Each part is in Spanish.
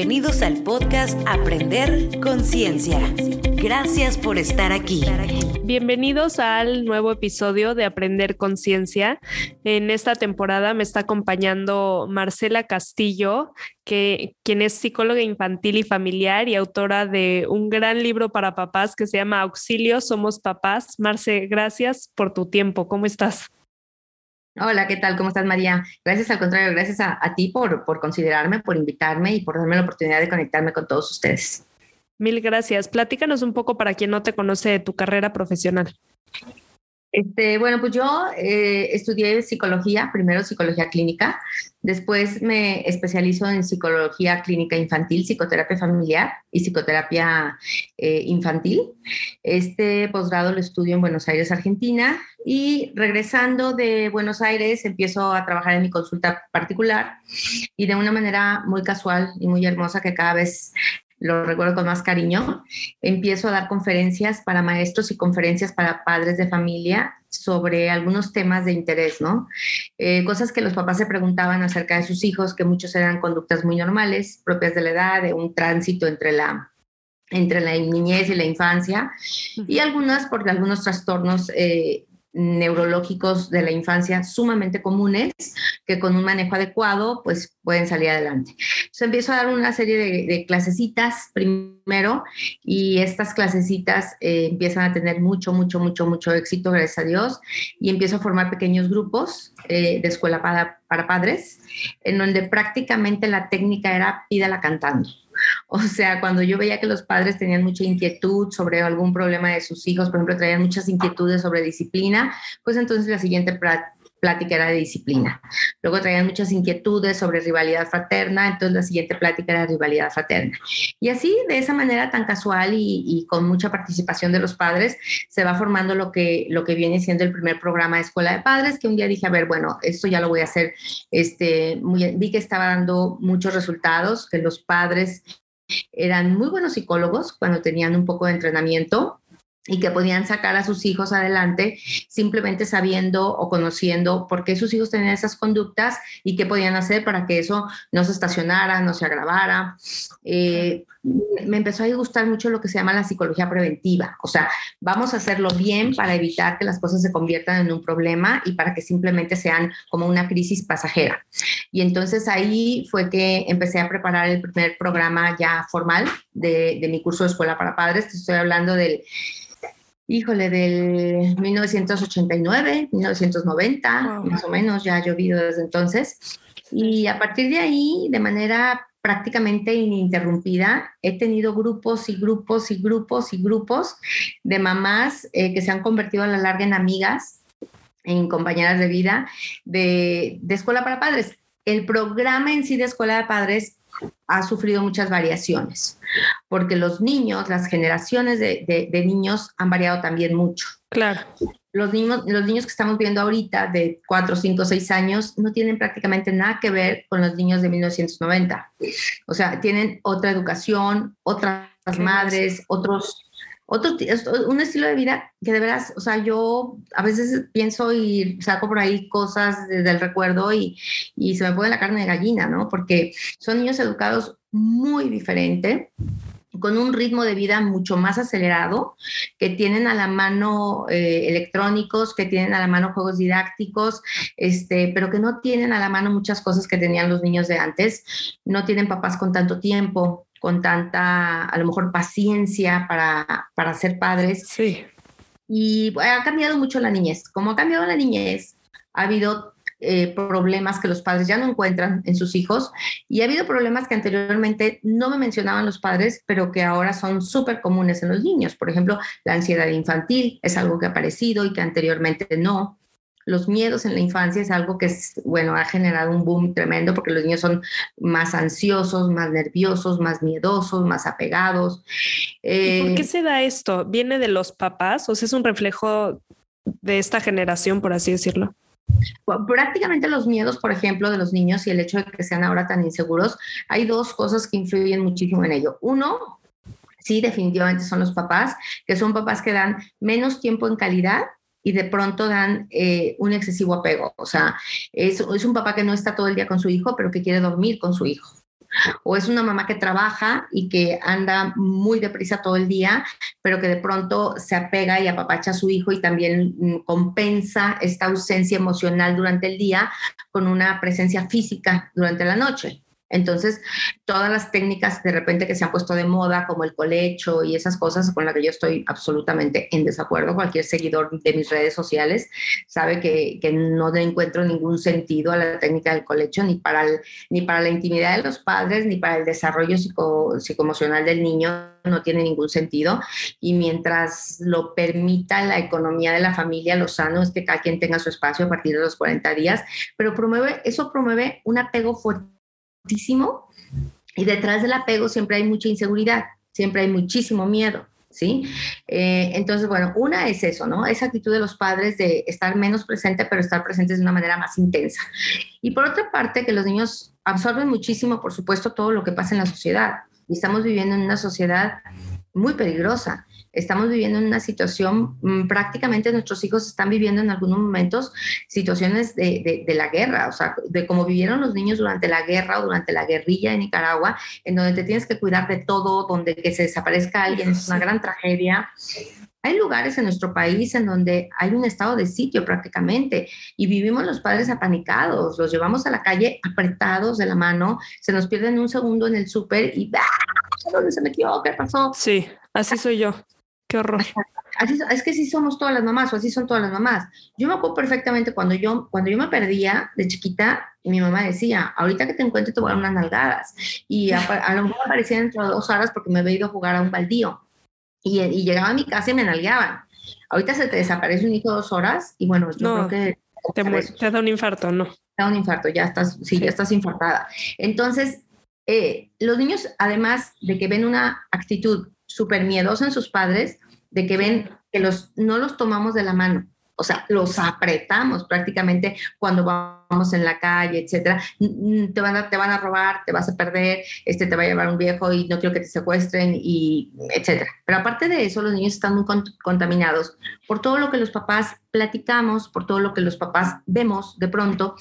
Bienvenidos al podcast Aprender Conciencia. Gracias por estar aquí. Bienvenidos al nuevo episodio de Aprender Conciencia. En esta temporada me está acompañando Marcela Castillo, que, quien es psicóloga infantil y familiar y autora de un gran libro para papás que se llama Auxilio, Somos Papás. Marce, gracias por tu tiempo. ¿Cómo estás? Hola, ¿qué tal? ¿Cómo estás, María? Gracias al contrario, gracias a, ti por, por considerarme, por invitarme y por darme la oportunidad de conectarme con todos ustedes. Mil gracias. Platícanos un poco para quien no te conoce de tu carrera profesional. Este, bueno, pues yo eh, estudié psicología, primero psicología clínica, después me especializo en psicología clínica infantil, psicoterapia familiar y psicoterapia eh, infantil. Este posgrado lo estudio en Buenos Aires, Argentina, y regresando de Buenos Aires empiezo a trabajar en mi consulta particular y de una manera muy casual y muy hermosa que cada vez lo recuerdo con más cariño, empiezo a dar conferencias para maestros y conferencias para padres de familia sobre algunos temas de interés, ¿no? Eh, cosas que los papás se preguntaban acerca de sus hijos, que muchos eran conductas muy normales, propias de la edad, de un tránsito entre la entre la niñez y la infancia, y algunas porque algunos trastornos eh, neurológicos de la infancia sumamente comunes que con un manejo adecuado pues pueden salir adelante. Entonces empiezo a dar una serie de, clasecitas primero y estas clasecitas eh, empiezan a tener mucho, mucho, mucho, mucho éxito, gracias a Dios, y empiezo a formar pequeños grupos eh, de escuela para, para padres en donde prácticamente la técnica era pídala cantando. O sea, cuando yo veía que los padres tenían mucha inquietud sobre algún problema de sus hijos, por ejemplo, traían muchas inquietudes sobre disciplina, pues entonces la siguiente plática era de disciplina. Luego traían muchas inquietudes sobre rivalidad fraterna, entonces la siguiente plática era rivalidad fraterna. Y así, de esa manera tan casual y, con mucha participación de los padres, se va formando lo que, lo que viene siendo el primer programa de escuela de padres, que un día dije, a ver, bueno, esto ya lo voy a hacer, este, vi que estaba dando muchos resultados, que los padres eran muy buenos psicólogos cuando tenían un poco de entrenamiento y que podían sacar a sus hijos adelante simplemente sabiendo o conociendo por qué sus hijos tenían esas conductas y qué podían hacer para que eso no se estacionara, no se agravara. Eh, me empezó a gustar mucho lo que se llama la psicología preventiva, o sea, vamos a hacerlo bien para evitar que las cosas se conviertan en un problema y para que simplemente sean como una crisis pasajera. Y entonces ahí fue que empecé a preparar el primer programa ya formal de, de mi curso de escuela para padres, estoy hablando del híjole, del 1989, 1990, más o menos, ya ha llovido desde entonces. Y a partir de ahí, de manera prácticamente ininterrumpida, he tenido grupos y grupos y grupos y grupos de mamás eh, que se han convertido a la larga en amigas, en compañeras de vida de, de escuela para padres. El programa en sí de escuela de padres ha sufrido muchas variaciones, porque los niños, las generaciones de, niños han variado también mucho. Claro. Los niños, los niños que estamos viendo ahorita de 4, 5, 6 años no tienen prácticamente nada que ver con los niños de 1990. O sea, tienen otra educación, otras madres, otros otro, un estilo de vida que de veras, o sea, yo a veces pienso y saco por ahí cosas del recuerdo y, y se me pone la carne de gallina, ¿no? Porque son niños educados muy diferente con un ritmo de vida mucho más acelerado, que tienen a la mano eh, electrónicos, que tienen a la mano juegos didácticos, este, pero que no tienen a la mano muchas cosas que tenían los niños de antes, no tienen papás con tanto tiempo, con tanta, a lo mejor, paciencia para, para ser padres. Sí. Y ha cambiado mucho la niñez. Como ha cambiado la niñez, ha habido eh, problemas que los padres ya no encuentran en sus hijos y ha habido problemas que anteriormente no me mencionaban los padres, pero que ahora son súper comunes en los niños. Por ejemplo, la ansiedad infantil es algo que ha aparecido y que anteriormente no los miedos en la infancia es algo que, es, bueno, ha generado un boom tremendo porque los niños son más ansiosos, más nerviosos, más miedosos, más apegados. ¿Y ¿Por qué eh, se da esto? ¿Viene de los papás? ¿O sea, es un reflejo de esta generación, por así decirlo? Prácticamente los miedos, por ejemplo, de los niños y el hecho de que sean ahora tan inseguros, hay dos cosas que influyen muchísimo en ello. Uno, sí, definitivamente son los papás, que son papás que dan menos tiempo en calidad y de pronto dan eh, un excesivo apego. O sea, es, es, un papá que no está todo el día con su hijo, pero que quiere dormir con su hijo. O es una mamá que trabaja y que anda muy deprisa todo el día, pero que de pronto se apega y apapacha a su hijo y también mm, compensa esta ausencia emocional durante el día con una presencia física durante la noche. Entonces, todas las técnicas de repente que se han puesto de moda, como el colecho y esas cosas con las que yo estoy absolutamente en desacuerdo, cualquier seguidor de mis redes sociales sabe que, no le encuentro ningún sentido a la técnica del colecho, ni para, ni para la intimidad de los padres, ni para el desarrollo psico, psicoemocional del niño, no tiene ningún sentido. Y mientras lo permita la economía de la familia, lo sano es que cada quien tenga su espacio a partir de los 40 días, pero promueve, eso promueve un apego fuerte y detrás del apego siempre hay mucha inseguridad, siempre hay muchísimo miedo. ¿Sí? Eh, entonces, bueno, una es eso, ¿no? Esa actitud de los padres de estar menos presente, pero estar presentes de una manera más intensa. Y por otra parte, que los niños absorben muchísimo, por supuesto, todo lo que pasa en la sociedad. Y estamos viviendo en una sociedad muy peligrosa estamos viviendo en una situación, mm, prácticamente nuestros hijos están viviendo en algunos momentos situaciones de, la guerra, o sea, de cómo vivieron los niños durante la guerra o durante la guerrilla en Nicaragua, en donde te tienes que cuidar de todo, donde que se desaparezca alguien es una gran tragedia. Hay lugares en nuestro país en donde hay un estado de sitio prácticamente y vivimos los padres apanicados, los llevamos a la calle apretados de la mano, se nos pierden un segundo en el súper y ¡ah! ¿Dónde se metió? ¿Qué pasó? Sí, así soy yo. Qué horror. es que sí somos todas las mamás, o así son todas las mamás. Yo me acuerdo perfectamente cuando yo, cuando yo me perdía de chiquita, mi mamá decía, ahorita que te encuentre te voy a dar unas nalgadas. Y a, lo mejor aparecía dentro de dos horas porque me había ido a jugar a un baldío. Y, y, llegaba a mi casa y me nalgueaban. Ahorita se te desaparece un hijo dos horas y bueno, yo creo que... Te, da un infarto, ¿no? Te da un infarto, ya estás, sí, ya estás infartada. Entonces, eh, los niños, además de que ven una actitud súper miedosa en sus padres, de que ven que los, no los tomamos de la mano, o sea, los apretamos prácticamente cuando vamos en la calle, etcétera. Te van a, te van a robar, te vas a perder, este te va a llevar un viejo y no quiero que te secuestren y etcétera. Pero aparte de eso, los niños están muy contaminados por todo lo que los papás platicamos, por todo lo que los papás vemos de pronto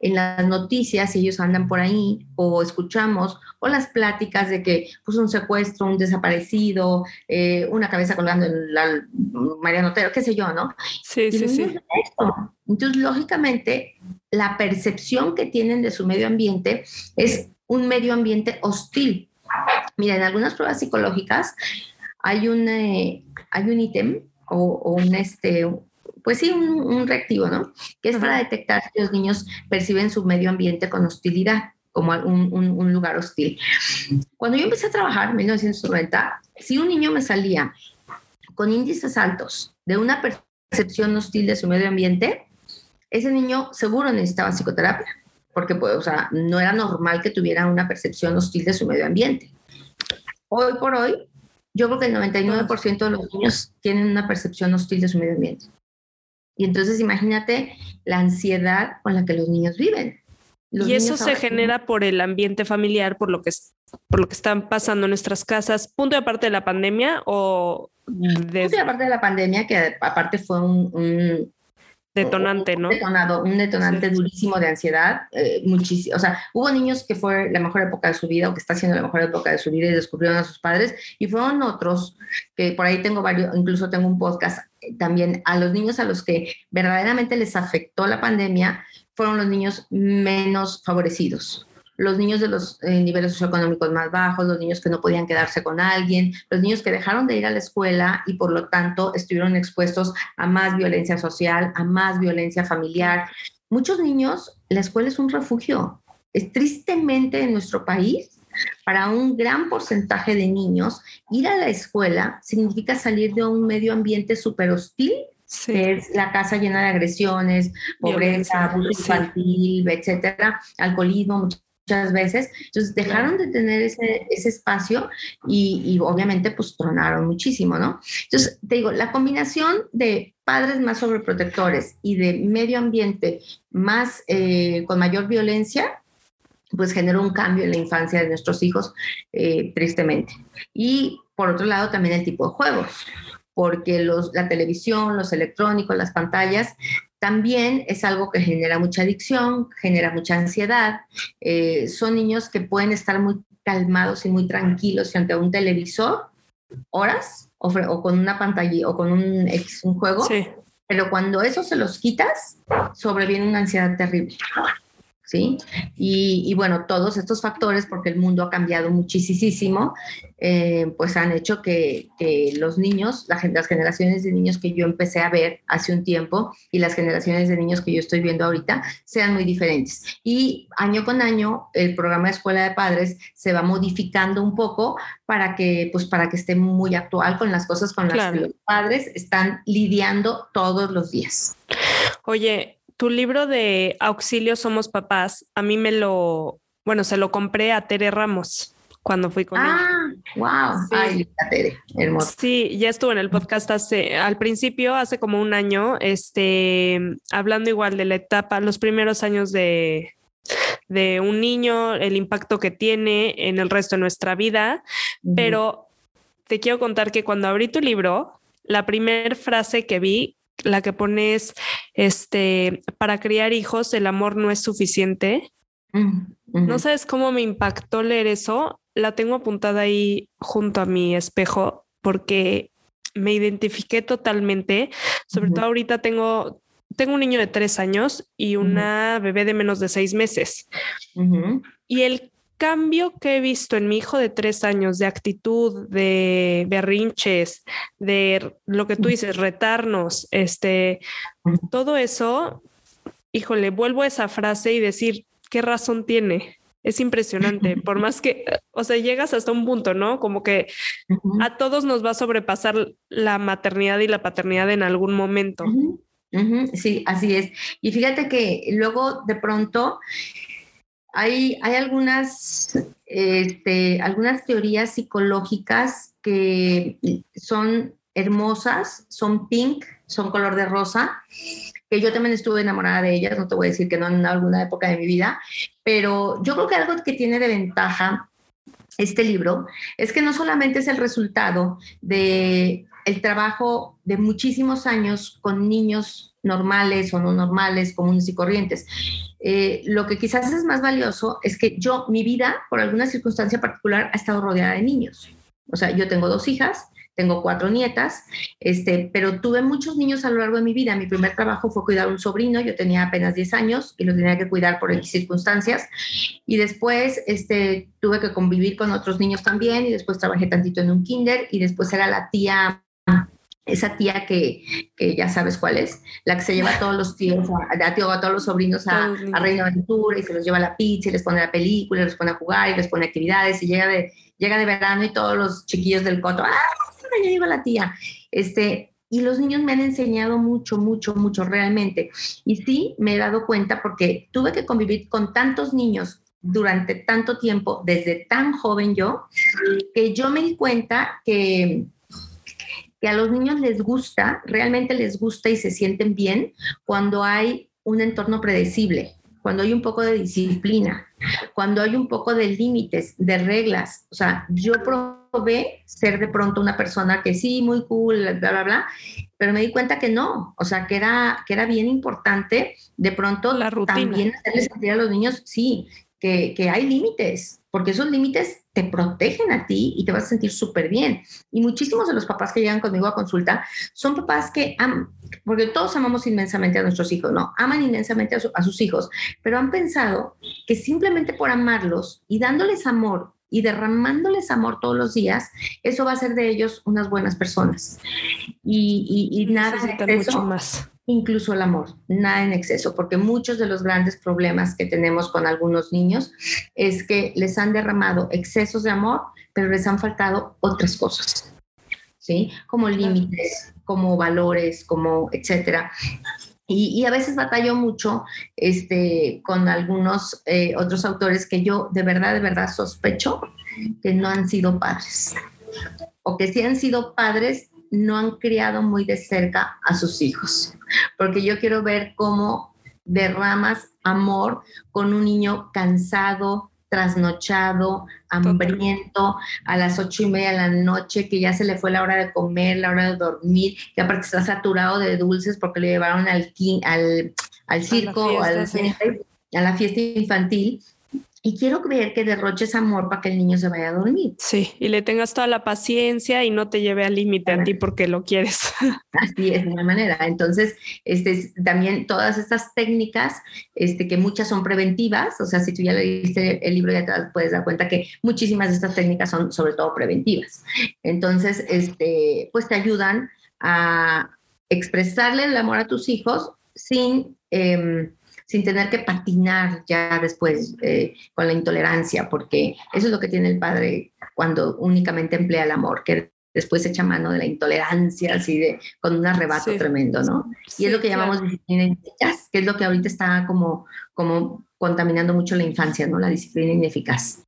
en las noticias, si ellos andan por ahí, o escuchamos, o las pláticas de que pues un secuestro, un desaparecido, eh, una cabeza colgando en la Mariano Otero, qué sé yo, ¿no? Sí, sí, sí. Entonces, lógicamente, la percepción que tienen de su medio ambiente es un medio ambiente hostil. Mira, en algunas pruebas psicológicas hay un, eh, hay un ítem o, un, este, pues sí, un, reactivo, ¿no? Que es para detectar si los niños perciben su medio ambiente con hostilidad, como un, un, lugar hostil. Cuando yo empecé a trabajar en 1990, si un niño me salía con índices altos de una percepción hostil de su medio ambiente, ese niño seguro necesitaba psicoterapia, porque pues, o sea, no era normal que tuviera una percepción hostil de su medio ambiente. Hoy por hoy, yo creo que el 99% de los niños tienen una percepción hostil de su medio ambiente. Y entonces imagínate la ansiedad con la que los niños viven. y eso se genera por el ambiente familiar, por lo que por lo que están pasando en nuestras casas, punto de aparte de la pandemia o de... Punto de aparte de la pandemia, que aparte fue un, detonante, ¿no? un detonante durísimo de ansiedad, eh, muchísimo, o sea, hubo niños que fue la mejor época de su vida o que está siendo la mejor época de su vida y descubrieron a sus padres, y fueron otros, que por ahí tengo varios, incluso tengo un podcast también, a los niños a los que verdaderamente les afectó la pandemia, fueron los niños menos favorecidos los niños de los eh, niveles socioeconómicos más bajos, los niños que no podían quedarse con alguien, los niños que dejaron de ir a la escuela y por lo tanto estuvieron expuestos a más violencia social, a más violencia familiar. Muchos niños, la escuela es un refugio. Es tristemente en nuestro país, para un gran porcentaje de niños, ir a la escuela significa salir de un medio ambiente súper hostil que es la casa llena de agresiones, pobreza, abuso infantil, etcétera, alcoholismo, muchas veces. Entonces dejaron de tener ese, ese espacio y, y, obviamente pues tronaron muchísimo, ¿no? Entonces, te digo, la combinación de padres más sobreprotectores y de medio ambiente más eh, con mayor violencia, pues generó un cambio en la infancia de nuestros hijos, eh, tristemente. Y por otro lado, también el tipo de juegos, porque los, la televisión, los electrónicos, las pantallas también es algo que genera mucha adicción, genera mucha ansiedad. Eh, son niños que pueden estar muy calmados y muy tranquilos frente a un televisor horas o, con una pantalla o con un, un juego. Pero cuando eso se los quitas, sobreviene una ansiedad terrible. ¿Sí? Y, bueno, todos estos factores, porque el mundo ha cambiado muchísimo, eh, pues han hecho que, los niños, las generaciones de niños que yo empecé a ver hace un tiempo y las generaciones de niños que yo estoy viendo ahorita sean muy diferentes. Y año con año el programa de escuela de padres se va modificando un poco para que, pues, para que esté muy actual con las cosas con las que los padres están lidiando todos los días. Oye, tu libro de Auxilio Somos Papás, a mí me lo, bueno, se lo compré a Tere Ramos cuando fui con ah, wow. Sí. Ay, Tere, hermoso. Sí, ya estuvo en el podcast hace, al principio, hace como un año, este, hablando igual de la etapa, los primeros años de, de un niño, el impacto que tiene en el resto de nuestra vida, pero te quiero contar que cuando abrí tu libro, la primera frase que vi la que pones, este, para criar hijos, el amor no es suficiente. No sabes cómo me impactó leer eso. La tengo apuntada ahí junto a mi espejo porque me identifiqué totalmente. Sobre todo ahorita tengo, tengo un niño de tres años y una bebé de menos de seis meses. Y el cambio que he visto en mi hijo de tres años de actitud, de berrinches, de lo que tú dices, retarnos, este, todo eso, híjole, vuelvo a esa frase y decir, ¿qué razón tiene? Es impresionante, por más que, o sea, llegas hasta un punto, ¿no? Como que a todos nos va a sobrepasar la maternidad y la paternidad en algún momento. Sí, así es. Y fíjate que luego de pronto hay, algunas, este, algunas teorías psicológicas que son hermosas, son pink, son color de rosa, que yo también estuve enamorada de ellas, no te voy a decir que no en alguna época de mi vida, pero yo creo que algo que tiene de ventaja este libro es que no solamente es el resultado de el trabajo de muchísimos años con niños normales o no normales, comunes y corrientes. Eh, lo que quizás es más valioso es que yo, mi vida, por alguna circunstancia particular, ha estado rodeada de niños. O sea, yo tengo dos hijas, tengo cuatro nietas, este, pero tuve muchos niños a lo largo de mi vida. Mi primer trabajo fue cuidar a un sobrino, yo tenía apenas 10 años y lo tenía que cuidar por X circunstancias. Y después este, tuve que convivir con otros niños también y después trabajé tantito en un kinder y después era la tía esa tía que, ya sabes cuál es, la que se lleva a todos los tíos, a, a, todos los sobrinos a, a, Reino Aventura y se los lleva a la pizza y les pone la película, y les pone a jugar y les pone actividades y llega de, llega de verano y todos los chiquillos del coto, ¡ah! Ya lleva la tía. Este, y los niños me han enseñado mucho, mucho, mucho realmente. Y sí, me he dado cuenta porque tuve que convivir con tantos niños durante tanto tiempo, desde tan joven yo, que yo me di cuenta que que a los niños les gusta, realmente les gusta y se sienten bien cuando hay un entorno predecible, cuando hay un poco de disciplina, cuando hay un poco de límites, de reglas. O sea, yo probé ser de pronto una persona que sí, muy cool, bla, bla, bla, pero me di cuenta que no, o sea, que era, que era bien importante de pronto La también hacerles sentir a los niños, sí, que, que hay límites, porque esos límites te protegen a ti y te vas a sentir súper bien. Y muchísimos de los papás que llegan conmigo a consulta son papás que aman, porque todos amamos inmensamente a nuestros hijos, ¿no? Aman inmensamente a, sus hijos, pero han pensado que simplemente por amarlos y dándoles amor y derramándoles amor todos los días, eso va a hacer de ellos unas buenas personas. Y, y, y nada mucho más incluso el amor, nada en exceso, porque muchos de los grandes problemas que tenemos con algunos niños es que les han derramado excesos de amor, pero les han faltado otras cosas, ¿sí? Como límites, como valores, como etcétera. Y, a veces batallo mucho este, con algunos eh, otros autores que yo de verdad, de verdad sospecho que no han sido padres. O que si han sido padres, no han criado muy de cerca a sus hijos, porque yo quiero ver cómo derramas amor con un niño cansado, trasnochado, hambriento, a las ocho y media de la noche, que ya se le fue la hora de comer, la hora de dormir, que aparte está saturado de dulces porque le llevaron al, al, al circo, a la, fiesta, a la fiesta infantil y quiero creer que derroches amor para que el niño se vaya a dormir. Sí, y le tengas toda la paciencia y no te lleve al límite a ti porque lo quieres. Así es, de una manera. Entonces, este, también todas estas técnicas, este, que muchas son preventivas, o sea, si tú ya leíste el libro ya te puedes dar cuenta que muchísimas de estas técnicas son sobre todo preventivas. Entonces, este, pues te ayudan a expresarle el amor a tus hijos sin... Eh, sin tener que patinar ya después eh, con la intolerancia, porque eso es lo que tiene el padre cuando únicamente emplea el amor, que después echa mano de la intolerancia, así de, con un arrebato tremendo, ¿no? y es lo que llamamos disciplina ineficaz, que es lo que ahorita está como, como contaminando mucho la infancia, ¿no? La disciplina ineficaz.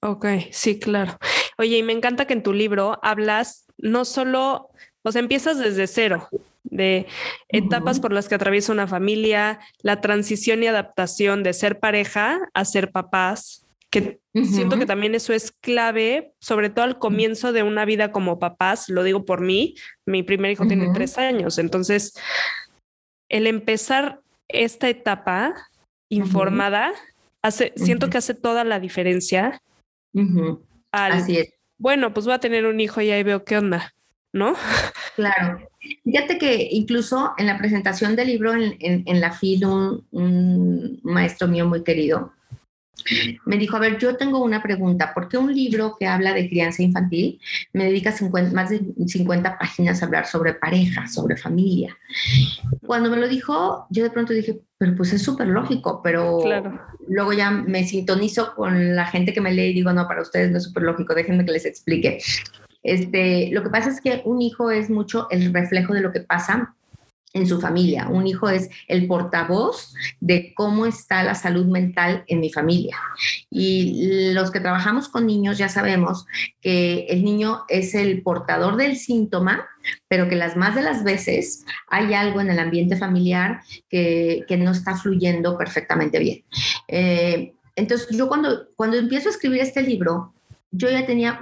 Ok, sí, claro. Oye, y me encanta que en tu libro hablas no solo, o sea, empiezas desde cero, de etapas por las que atraviesa una familia, la transición y adaptación de ser pareja a ser papás, que siento que también eso es clave, sobre todo al comienzo de una vida como papás, lo digo por mí, mi primer hijo tiene tres años, entonces el empezar esta etapa informada, hace, siento que hace toda la diferencia. Así es. Bueno, pues voy a tener un hijo y ahí veo qué onda. ¿No? Claro. Fíjate que incluso en la presentación del libro en, la FIL, un, maestro mío muy querido me dijo, a ver, yo tengo una pregunta, ¿por qué un libro que habla de crianza infantil me dedica más de 50 páginas a hablar sobre pareja, sobre familia? Cuando me lo dijo, yo de pronto dije, pero pues es súper lógico, pero luego ya me sintonizo con la gente que me lee y digo, no, para ustedes no es súper lógico, déjenme que les explique. Este, lo que pasa es que un hijo es mucho el reflejo de lo que pasa en su familia. Un hijo es el portavoz de cómo está la salud mental en mi familia. Y los que trabajamos con niños ya sabemos que el niño es el portador del síntoma, pero que las más de las veces hay algo en el ambiente familiar que, no está fluyendo perfectamente bien. Eh, entonces, yo cuando, cuando empiezo a escribir este libro, yo ya tenía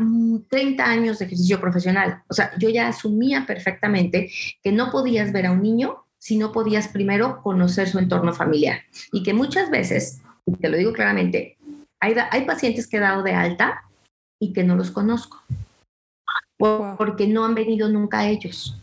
30 años de ejercicio profesional. O sea, yo ya asumía perfectamente que no podías ver a un niño si no podías primero conocer su entorno familiar. Y que muchas veces, y te lo digo claramente, hay, hay pacientes que he dado de alta y que no los conozco. Porque no han venido nunca ellos.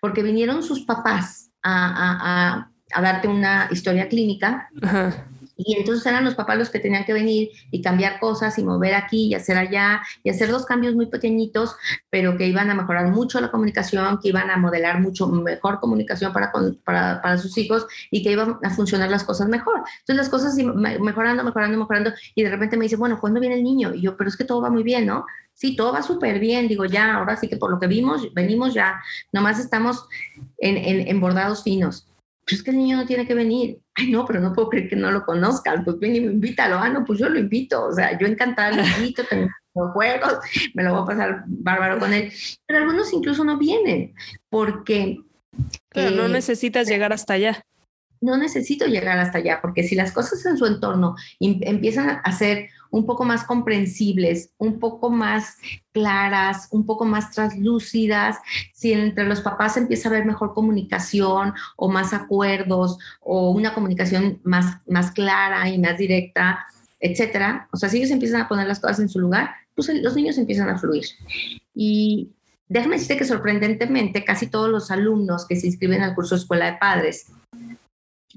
Porque vinieron sus papás a, a darte una historia clínica. Ajá y entonces eran los papás los que tenían que venir y cambiar cosas y mover aquí y hacer allá y hacer dos cambios muy pequeñitos, pero que iban a mejorar mucho la comunicación, que iban a modelar mucho mejor comunicación para, para, para sus hijos y que iban a funcionar las cosas mejor. Entonces las cosas mejorando, mejorando, mejorando y de repente me dice, bueno, ¿cuándo viene el niño? Y yo, pero es que todo va muy bien, ¿no? Sí, todo va súper bien. Digo, ya, ahora sí que por lo que vimos, venimos ya, nomás estamos en, en, en bordados finos es que el niño no tiene que venir. Ay, no, pero no puedo creer que no lo conozcan. Pues ven y invítalo. Ah, no, pues yo lo invito. O sea, yo encantada lo invito, tengo juegos, me lo voy a pasar bárbaro con él. Pero algunos incluso no vienen porque... Pero no eh, necesitas llegar hasta allá. No necesito llegar hasta allá, porque si las cosas en su entorno empiezan a ser un poco más comprensibles, un poco más claras, un poco más translúcidas, si entre los papás empieza a haber mejor comunicación o más acuerdos o una comunicación más, más clara y más directa, etcétera. O sea, si ellos empiezan a poner las cosas en su lugar, pues los niños empiezan a fluir. Y déjame decirte que sorprendentemente casi todos los alumnos que se inscriben al curso Escuela de Padres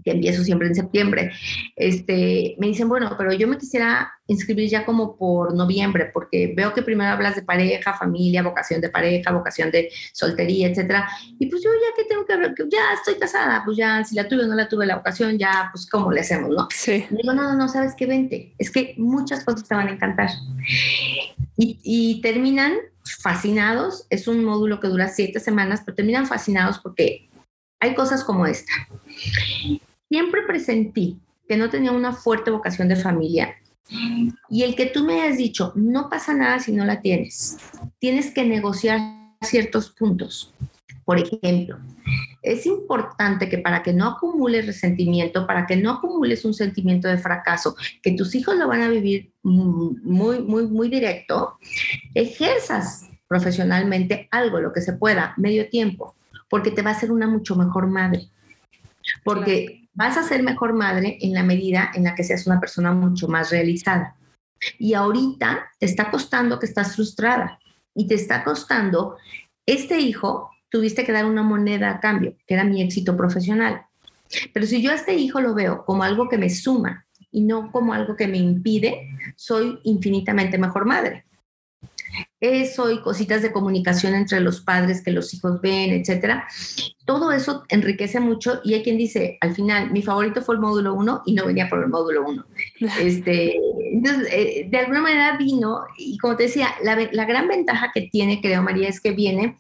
que empiezo siempre en septiembre, este, me dicen, bueno, pero yo me quisiera inscribir ya como por noviembre, porque veo que primero hablas de pareja, familia, vocación de pareja, vocación de soltería, etcétera. Y pues yo ya que tengo que hablar, ya estoy casada, pues ya si la tuve o no la tuve la vocación, ya pues cómo le hacemos, ¿no? Sí. digo, no, no, no, sabes qué, vente, es que muchas cosas te van a encantar. Y, y terminan fascinados, es un módulo que dura siete semanas, pero terminan fascinados porque hay cosas como esta. Siempre presentí que no tenía una fuerte vocación de familia y el que tú me hayas dicho, no pasa nada si no la tienes, tienes que negociar ciertos puntos. Por ejemplo, es importante que para que no acumules resentimiento, para que no acumules un sentimiento de fracaso, que tus hijos lo van a vivir muy, muy, muy directo, ejerzas profesionalmente algo, lo que se pueda, medio tiempo, porque te va a hacer una mucho mejor madre. Porque vas a ser mejor madre en la medida en la que seas una persona mucho más realizada. Y ahorita te está costando que estás frustrada y te está costando, este hijo tuviste que dar una moneda a cambio, que era mi éxito profesional. Pero si yo a este hijo lo veo como algo que me suma y no como algo que me impide, soy infinitamente mejor madre. Eso y cositas de comunicación entre los padres que los hijos ven, etcétera. Todo eso enriquece mucho y hay quien dice, al final, mi favorito fue el módulo 1 y no venía por el módulo 1. Este, entonces, eh, de alguna manera vino y como te decía, la, la gran ventaja que tiene, creo, María, es que viene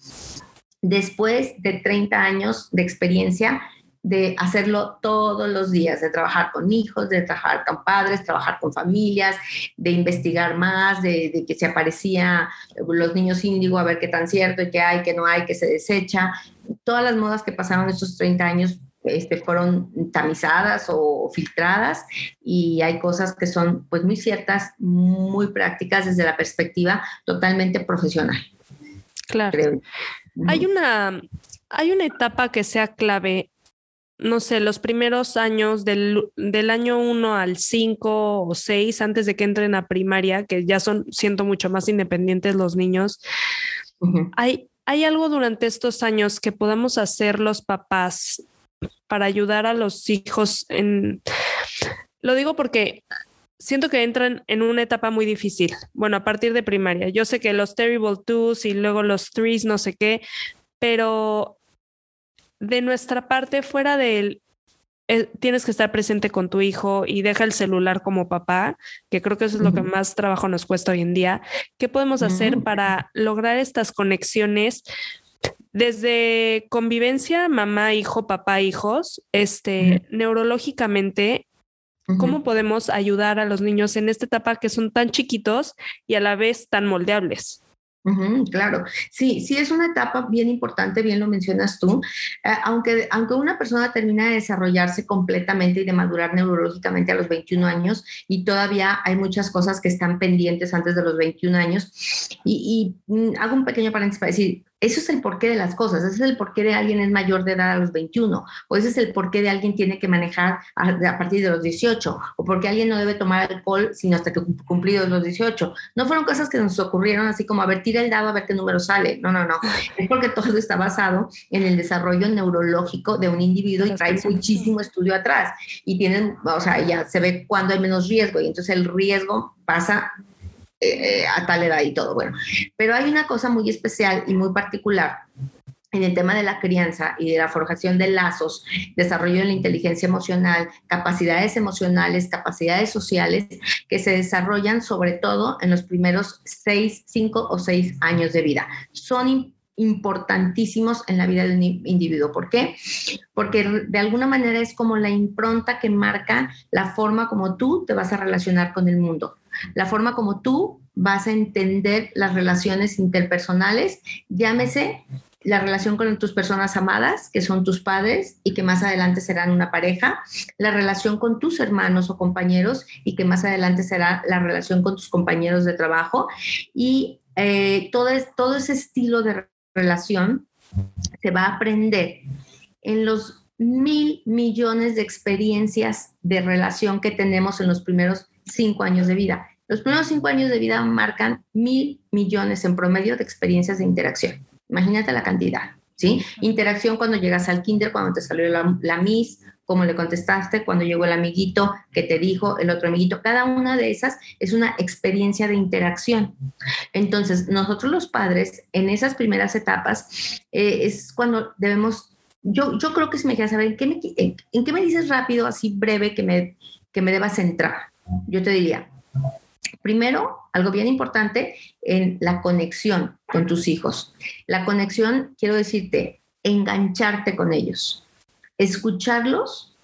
después de 30 años de experiencia de hacerlo todos los días, de trabajar con hijos, de trabajar con padres, trabajar con familias, de investigar más, de, que se aparecía los niños índigo a ver qué tan cierto y qué hay, qué no hay, qué se desecha. Todas las modas que pasaron estos 30 años este, fueron tamizadas o filtradas y hay cosas que son pues muy ciertas, muy prácticas desde la perspectiva totalmente profesional. Claro. Hay una, hay una etapa que sea clave no sé, los primeros años del, año 1 al 5 o 6, antes de que entren a primaria, que ya son, siento, mucho más independientes los niños, hay, hay algo durante estos años que podamos hacer los papás para ayudar a los hijos en... Lo digo porque siento que entran en una etapa muy difícil. Bueno, a partir de primaria. Yo sé que los terrible twos y luego los threes, no sé qué, pero de nuestra parte, fuera de eh, tienes que estar presente con tu hijo y deja el celular como papá, que creo que eso es lo que más trabajo nos cuesta hoy en día. ¿Qué podemos hacer para lograr estas conexiones? Desde convivencia, mamá, hijo, papá, hijos, este, neurológicamente, ¿cómo podemos ayudar a los niños en esta etapa que son tan chiquitos y a la vez tan moldeables? Claro, sí, sí es una etapa bien importante, bien lo mencionas tú. Eh, aunque, aunque una persona termina de desarrollarse completamente y de madurar neurológicamente a los 21 años y todavía hay muchas cosas que están pendientes antes de los 21 años. Y, y mm, hago un pequeño paréntesis para decir, eso es el porqué de las cosas, ese es el porqué de alguien es mayor de edad a los 21, o ese es el porqué de alguien tiene que manejar a, partir de los 18, o porque alguien no debe tomar alcohol sino hasta que cumplidos los 18. No fueron cosas que nos ocurrieron así como, a ver, tira el dado a ver qué número sale. No, no, no. Es porque todo está basado en el desarrollo neurológico de un individuo y trae muchísimo estudio atrás. Y tienen, o sea, ya se ve cuándo hay menos riesgo y entonces el riesgo pasa eh, a tal edad y todo. Bueno, pero hay una cosa muy especial y muy particular en el tema de la crianza y de la forjación de lazos, desarrollo de la inteligencia emocional, capacidades emocionales, capacidades sociales, que se desarrollan sobre todo en los primeros seis, cinco o seis años de vida. Son importantísimos en la vida de un individuo. ¿Por qué? Porque de alguna manera es como la impronta que marca la forma como tú te vas a relacionar con el mundo la forma como tú vas a entender las relaciones interpersonales, llámese la relación con tus personas amadas, que son tus padres y que más adelante serán una pareja, la relación con tus hermanos o compañeros y que más adelante será la relación con tus compañeros de trabajo y eh, todo, todo ese estilo de relación se va a aprender en los mil millones de experiencias de relación que tenemos en los primeros cinco años de vida. Los primeros cinco años de vida marcan mil millones en promedio de experiencias de interacción. Imagínate la cantidad, ¿sí? Interacción cuando llegas al kinder, cuando te salió la, la miss, cómo le contestaste, cuando llegó el amiguito que te dijo, el otro amiguito. Cada una de esas es una experiencia de interacción. Entonces, nosotros los padres, en esas primeras etapas, eh, es cuando debemos, yo, yo creo que si me quieres saber, ¿en qué me, en qué me dices rápido, así breve, que me, que me debas centrar? Yo te diría, primero, algo bien importante, en la conexión con tus hijos. La conexión, quiero decirte, engancharte con ellos, escucharlos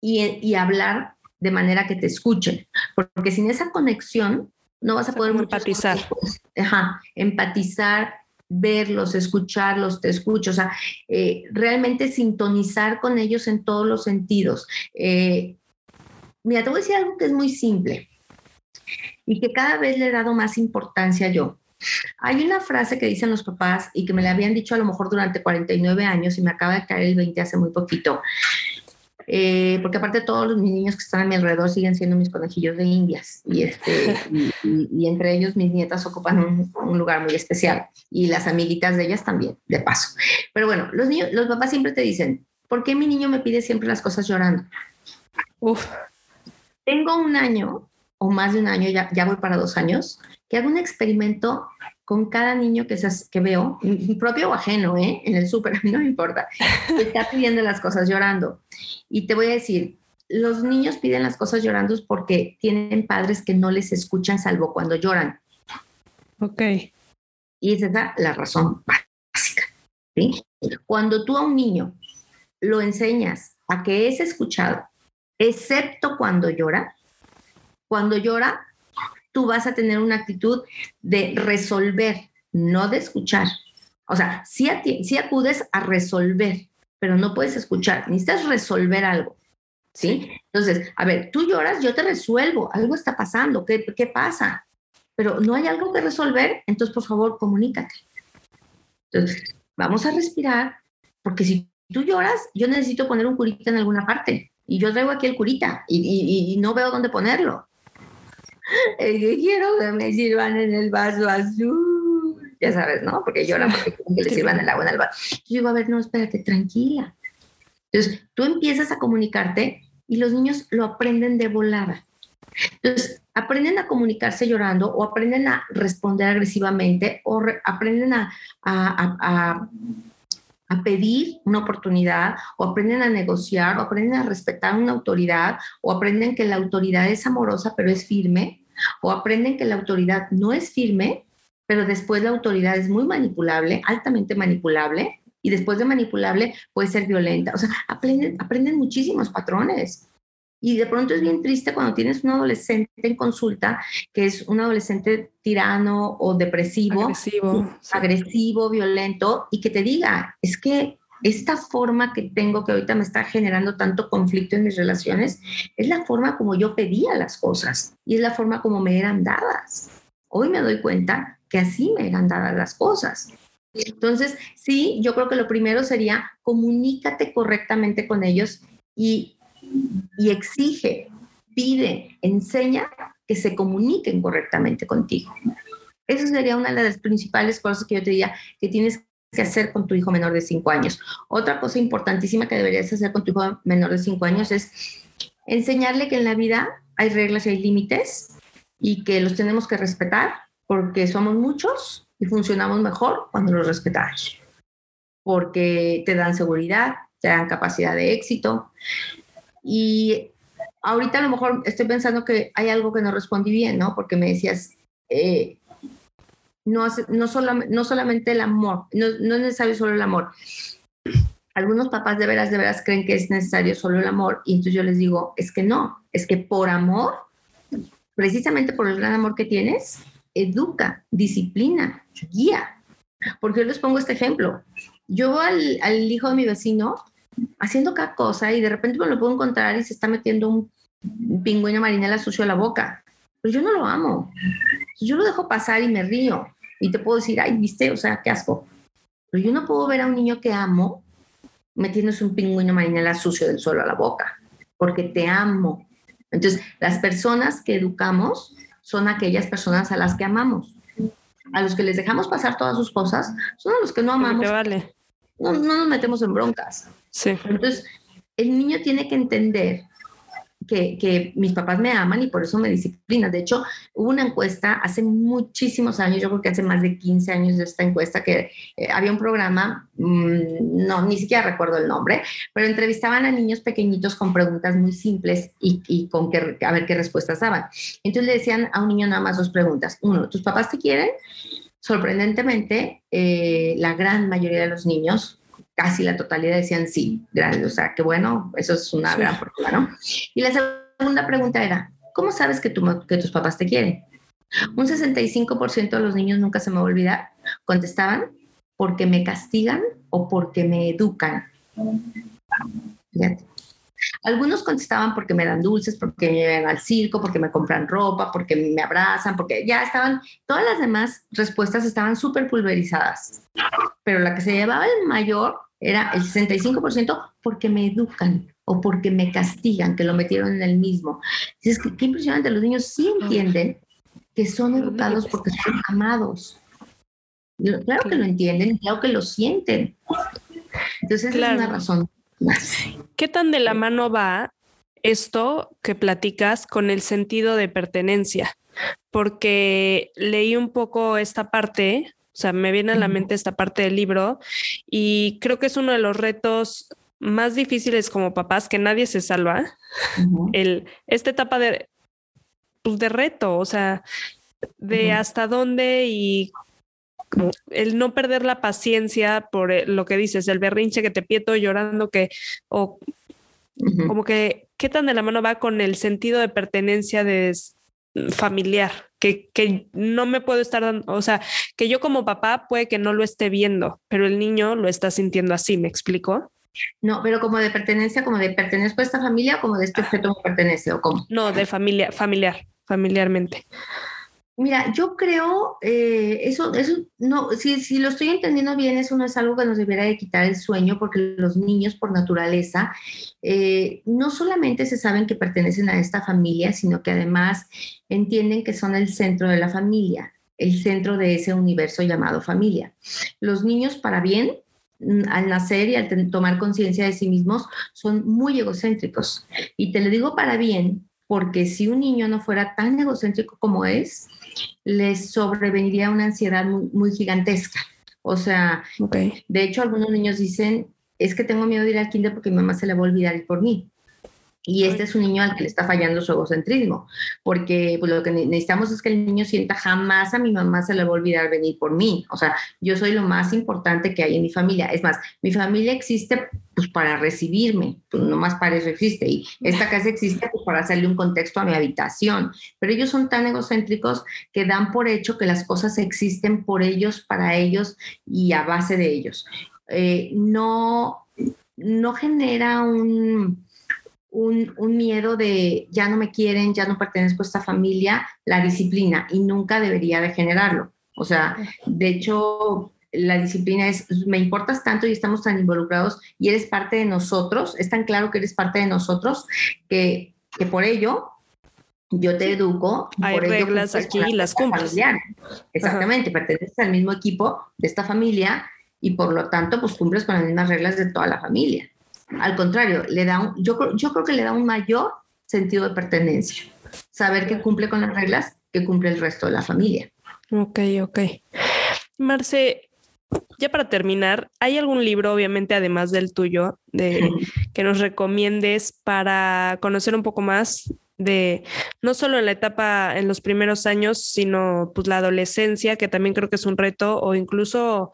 y, hablar de manera que te escuchen, porque sin esa conexión no vas a poder empatizar. Ajá, empatizar, verlos, escucharlos, te escucho, o sea, eh, realmente sintonizar con ellos en todos los sentidos. Eh, mira, te voy a decir algo que es muy simple y que cada vez le he dado más importancia yo. Hay una frase que dicen los papás y que me la habían dicho a lo mejor durante 49 años y me acaba de caer el 20 hace muy poquito. Eh, porque aparte todos los niños que están a mi alrededor siguen siendo mis conejillos de indias y, este, y, entre ellos mis nietas ocupan un, lugar muy especial y las amiguitas de ellas también, de paso. Pero bueno, los, niños, los papás siempre te dicen, ¿por qué mi niño me pide siempre las cosas llorando? Uf. Tengo un año o más de un año, ya, ya voy para dos años, que hago un experimento con cada niño que, que veo, propio o ajeno, ¿eh? en el súper, a mí no me importa, que está pidiendo las cosas llorando. Y te voy a decir, los niños piden las cosas llorando porque tienen padres que no les escuchan salvo cuando lloran. Ok. Y esa es la razón básica. ¿sí? Cuando tú a un niño lo enseñas a que es escuchado, excepto cuando llora, cuando llora tú vas a tener una actitud de resolver, no de escuchar. O sea, sí, acudes a resolver, pero no puedes escuchar, necesitas resolver algo. ¿Sí? Entonces, a ver, tú lloras, yo te resuelvo, algo está pasando, ¿qué, qué pasa? Pero no hay algo que resolver, entonces por favor comunícate. Entonces, vamos a respirar, porque si tú lloras, yo necesito poner un curita en alguna parte y yo traigo aquí el curita y no veo dónde ponerlo. yo quiero que me sirvan en el vaso azul. Ya sabes, ¿no? Porque lloran porque quieren que le sirvan el agua en el vaso. Yo digo, a ver, no, espérate, tranquila. Entonces, tú empiezas a comunicarte y los niños lo aprenden de volada. Entonces, aprenden a comunicarse llorando o aprenden a responder agresivamente o aprenden a, a, a, pedir una oportunidad o aprenden a negociar o aprenden a respetar una autoridad o aprenden que la autoridad es amorosa pero es firme o aprenden que la autoridad no es firme, pero después la autoridad es muy manipulable, altamente manipulable, y después de manipulable puede ser violenta. O sea, aprenden, aprenden muchísimos patrones. Y de pronto es bien triste cuando tienes un adolescente en consulta que es un adolescente tirano o depresivo, agresivo, agresivo violento, y que te diga, es que esta forma que tengo que ahorita me está generando tanto conflicto en mis relaciones, es la forma como yo pedía las cosas y es la forma como me eran dadas. Hoy me doy cuenta que así me eran dadas las cosas. Entonces, sí, yo creo que lo primero sería comunícate correctamente con ellos y, y exige, pide, enseña que se comuniquen correctamente contigo. Eso sería una de las principales cosas que yo te diría que tienes que hacer con tu hijo menor de 5 años. Otra cosa importantísima que deberías hacer con tu hijo menor de 5 años es enseñarle que en la vida hay reglas y hay límites y que los tenemos que respetar porque somos muchos y funcionamos mejor cuando los respetamos. Porque te dan seguridad, te dan capacidad de éxito. Y ahorita a lo mejor estoy pensando que hay algo que no respondí bien, ¿no? Porque me decías, eh, no, no, no solamente el amor, no, no es necesario solo el amor. Algunos papás de veras, de veras creen que es necesario solo el amor y entonces yo les digo, es que no, es que por amor, precisamente por el gran amor que tienes, educa, disciplina, guía. Porque yo les pongo este ejemplo. Yo al, al hijo de mi vecino haciendo cada cosa y de repente me lo puedo encontrar y se está metiendo un pingüino marinela sucio a la boca. Pero yo no lo amo. Yo lo dejo pasar y me río. Y te puedo decir, ay, viste, o sea, qué asco. Pero yo no puedo ver a un niño que amo metiéndose un pingüino marinela sucio del suelo a la boca, porque te amo. Entonces, las personas que educamos son aquellas personas a las que amamos. A los que les dejamos pasar todas sus cosas son a los que no amamos. Vale. No, no nos metemos en broncas. Entonces, el niño tiene que entender que, mis papás me aman y por eso me disciplinan. De hecho, hubo una encuesta hace muchísimos años, yo creo que hace más de 15 años de esta encuesta, que eh, había un programa, mm, no, ni siquiera recuerdo el nombre, pero entrevistaban a niños pequeñitos con preguntas muy simples y, con que, a ver qué respuestas daban. Entonces le decían a un niño nada más dos preguntas. Uno, ¿tus papás te quieren? Sorprendentemente, eh, la gran mayoría de los niños casi la totalidad decían sí, gracias, o sea, que bueno, eso es una gran fortuna, ¿no? Y la segunda pregunta era, ¿cómo sabes que, tu, que tus papás te quieren? Un 65% de los niños nunca se me va a olvidar, contestaban porque me castigan o porque me educan. Fíjate. Algunos contestaban porque me dan dulces, porque me llevan al circo, porque me compran ropa, porque me abrazan, porque ya estaban, todas las demás respuestas estaban súper pulverizadas. Pero la que se llevaba el mayor era el 65% porque me educan o porque me castigan, que lo metieron en el mismo. Es que qué impresionante, los niños sí entienden que son educados porque son amados. Claro que lo entienden, claro que lo sienten. Entonces, esa es una razón ¿Qué tan de la mano va esto que platicas con el sentido de pertenencia? Porque leí un poco esta parte, o sea, me viene a la mente esta parte del libro y creo que es uno de los retos más difíciles como papás, que nadie se salva, el, esta etapa de, pues de reto, o sea, de hasta dónde y el no perder la paciencia por eh, lo que dices, el berrinche que te pieto llorando que, o como que, ¿qué tan de la mano va con el sentido de pertenencia de familiar? Que, que no me puedo estar dando, o sea, que yo como papá puede que no lo esté viendo, pero el niño lo está sintiendo así, ¿me explico? No, pero como de pertenencia, como de pertenezco a esta familia, como de este objeto me pertenece, o cómo. No, de familia, familiar, familiarmente. Mira, yo creo, eh, eso, eso, no, si, si, lo estoy entendiendo bien, eso no es algo que nos debiera de quitar el sueño, porque los niños por naturaleza eh, no solamente se saben que pertenecen a esta familia, sino que además entienden que son el centro de la familia, el centro de ese universo llamado familia. Los niños, para bien, mm, al nacer y al tomar conciencia de sí mismos, son muy egocéntricos. Y te lo digo para bien, porque si un niño no fuera tan egocéntrico como es, les sobreveniría una ansiedad muy, gigantesca. O sea, de hecho, algunos niños dicen, es que tengo miedo de ir al kinder porque mi mamá se le va a olvidar ir por mí. Y este es un niño al que le está fallando su egocentrismo, porque pues, lo que necesitamos es que el niño sienta jamás a mi mamá se le va a olvidar venir por mí. O sea, yo soy lo más importante que hay en mi familia. Es más, mi familia existe pues para recibirme, pues no más para eso existe. Y esta casa existe pues, para hacerle un contexto a mi habitación. Pero ellos son tan egocéntricos que dan por hecho que las cosas existen por ellos, para ellos y a base de ellos. Eh, no, no genera un un, miedo de ya no me quieren, ya no pertenezco a esta familia, la disciplina, y nunca debería de generarlo. O sea, de hecho, la disciplina es, me importas tanto y estamos tan involucrados y eres parte de nosotros, es tan claro que eres parte de nosotros que, que por ello yo te educo. Hay por reglas aquí y las cumples. Exactamente, perteneces al mismo equipo de esta familia y por lo tanto, pues cumples con las mismas reglas de toda la familia. Al contrario, le da un, yo, yo creo que le da un mayor sentido de pertenencia. Saber que cumple con las reglas que cumple el resto de la familia. Ok, ok. Marce, ya para terminar, ¿hay algún libro, obviamente, además del tuyo, de, que nos recomiendes para conocer un poco más de no solo en la etapa en los primeros años, sino pues la adolescencia, que también creo que es un reto, o incluso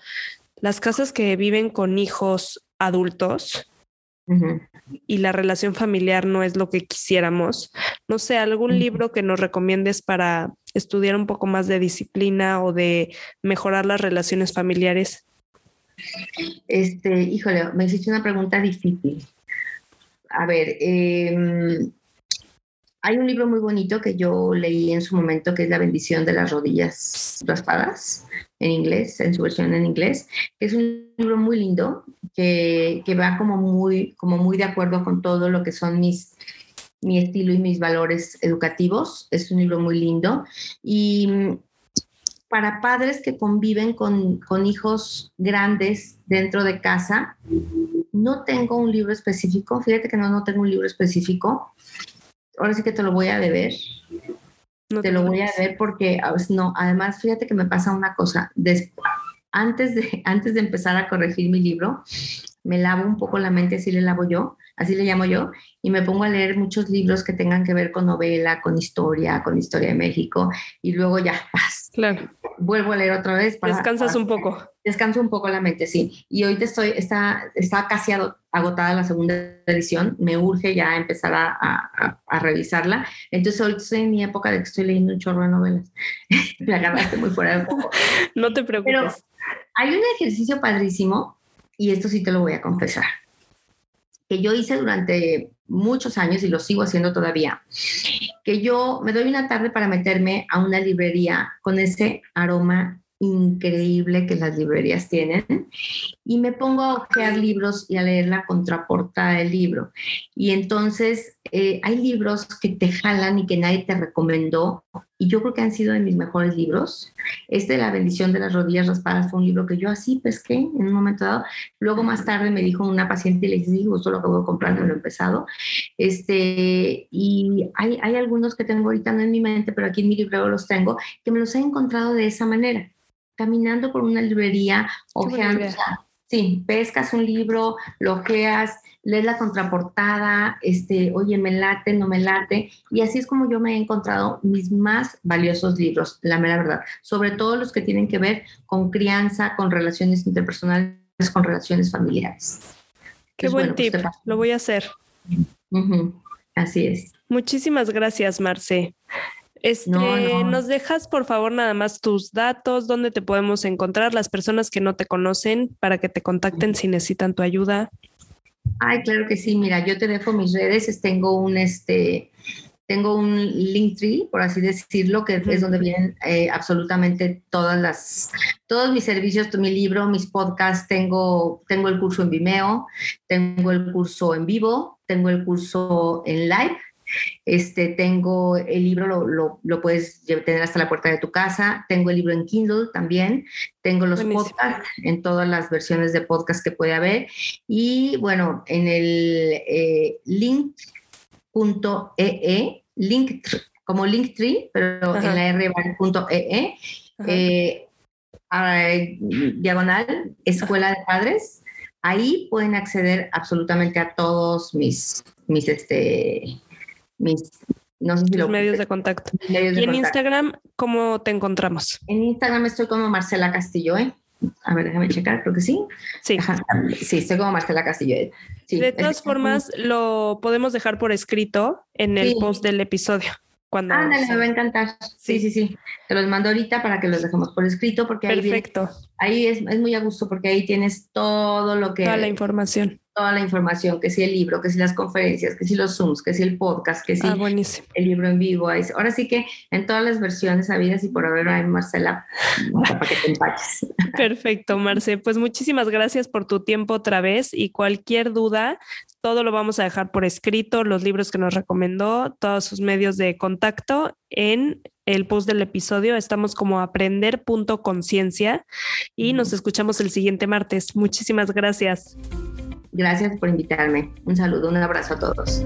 las casas que viven con hijos adultos? Y la relación familiar no es lo que quisiéramos. No sé, algún libro que nos recomiendes para estudiar un poco más de disciplina o de mejorar las relaciones familiares. Este, híjole, me hiciste una pregunta difícil. A ver, em, hay un libro muy bonito que yo leí en su momento que es La bendición de las rodillas raspadas en inglés, en su versión en inglés. Es un libro muy lindo que, que, va como muy, como muy de acuerdo con todo lo que son mis, mi estilo y mis valores educativos. Es un libro muy lindo. Y para padres que conviven con, con hijos grandes dentro de casa, no tengo un libro específico. Fíjate que no, no tengo un libro específico ahora sí que te lo voy a deber. te, lo voy a deber porque, no, además, fíjate que me pasa una cosa. antes, de, antes de empezar a corregir mi libro, me lavo un poco la mente, así le lavo yo, así le llamo yo, y me pongo a leer muchos libros que tengan que ver con novela, con historia, con historia de México, y luego ya, paz. Claro. Vuelvo a leer otra vez. Descansas un poco. Descanso un poco la mente, sí. Y hoy te estoy, está, está casi agotada la segunda edición, me urge ya empezar a, a, revisarla. Entonces hoy estoy en mi época de que estoy leyendo un chorro de novelas. me agarraste muy fuera de poco. No te preocupes Hay un ejercicio padrísimo, y esto sí te lo voy a confesar, que yo hice durante muchos años y lo sigo haciendo todavía, que yo me doy una tarde para meterme a una librería con ese aroma increíble que las librerías tienen y me pongo a ojear libros y a leer la contraportada del libro. Y entonces eh, hay libros que te jalan y que nadie te recomendó y yo creo que han sido de mis mejores libros. Este de La bendición de las rodillas raspadas fue un libro que yo así pesqué en un momento dado. Luego más tarde me dijo una paciente y le dije, justo lo acabo de comprar, no lo he empezado. Este, y hay, hay algunos que tengo ahorita no en mi mente, pero aquí en mi libro los tengo, que me los he encontrado de esa manera caminando por una librería, ojeando. Sí, pescas un libro, lo ojeas, lees la contraportada, este, oye, me late, no me late. Y así es como yo me he encontrado mis más valiosos libros, la mera verdad. Sobre todo los que tienen que ver con crianza, con relaciones interpersonales, con relaciones familiares. Qué buen pues, tip, lo voy a hacer. Así es. Muchísimas gracias, Marce. Este, ¿Nos dejas, por favor, nada más tus datos, dónde te podemos encontrar, las personas que no te conocen, para que te contacten si necesitan tu ayuda? Ay, claro que sí. Mira, yo te dejo mis redes. Tengo un, este, tengo un Linktree, por así decirlo, que es donde vienen eh, absolutamente todas las, todos mis servicios, mi libro, mis podcasts. Tengo, tengo el curso en Vimeo, tengo el curso en vivo, tengo el curso en live este, tengo el libro, lo, lo, puedes tener hasta la puerta de tu casa. Tengo el libro en Kindle también. Tengo los podcasts en todas las versiones de podcast que puede haber. Y bueno, en el eh, link.ee, link, como Linktree, pero en la r.ee, eh, diagonal, Escuela de Padres. Ahí pueden acceder absolutamente a todos mis, mis este, mis no sé si medios de contacto. y en Instagram, ¿cómo te encontramos? En Instagram estoy como Marcela Castillo, ¿eh? A ver, déjame checar, creo que sí. Sí. Sí, estoy como Marcela Castillo. ¿eh? de todas formas, lo podemos dejar por escrito en el post del episodio. Cuando Ándale, me va a encantar. Sí, sí, sí. Te los mando ahorita para que los dejemos por escrito porque Perfecto. ahí, es, es, muy a gusto porque ahí tienes todo lo que... Toda la información toda la información, que si el libro, que si las conferencias, que si los Zooms, que si el podcast, que si ah, el libro en vivo. Ahora sí que en todas las versiones habidas y por haber, hay Marcela, para que te empaches. Perfecto, Marce. Pues muchísimas gracias por tu tiempo otra vez y cualquier duda, todo lo vamos a dejar por escrito, los libros que nos recomendó, todos sus medios de contacto en el post del episodio. Estamos como aprender.conciencia y nos escuchamos el siguiente martes. Muchísimas gracias. Gracias por invitarme. Un saludo, un abrazo a todos.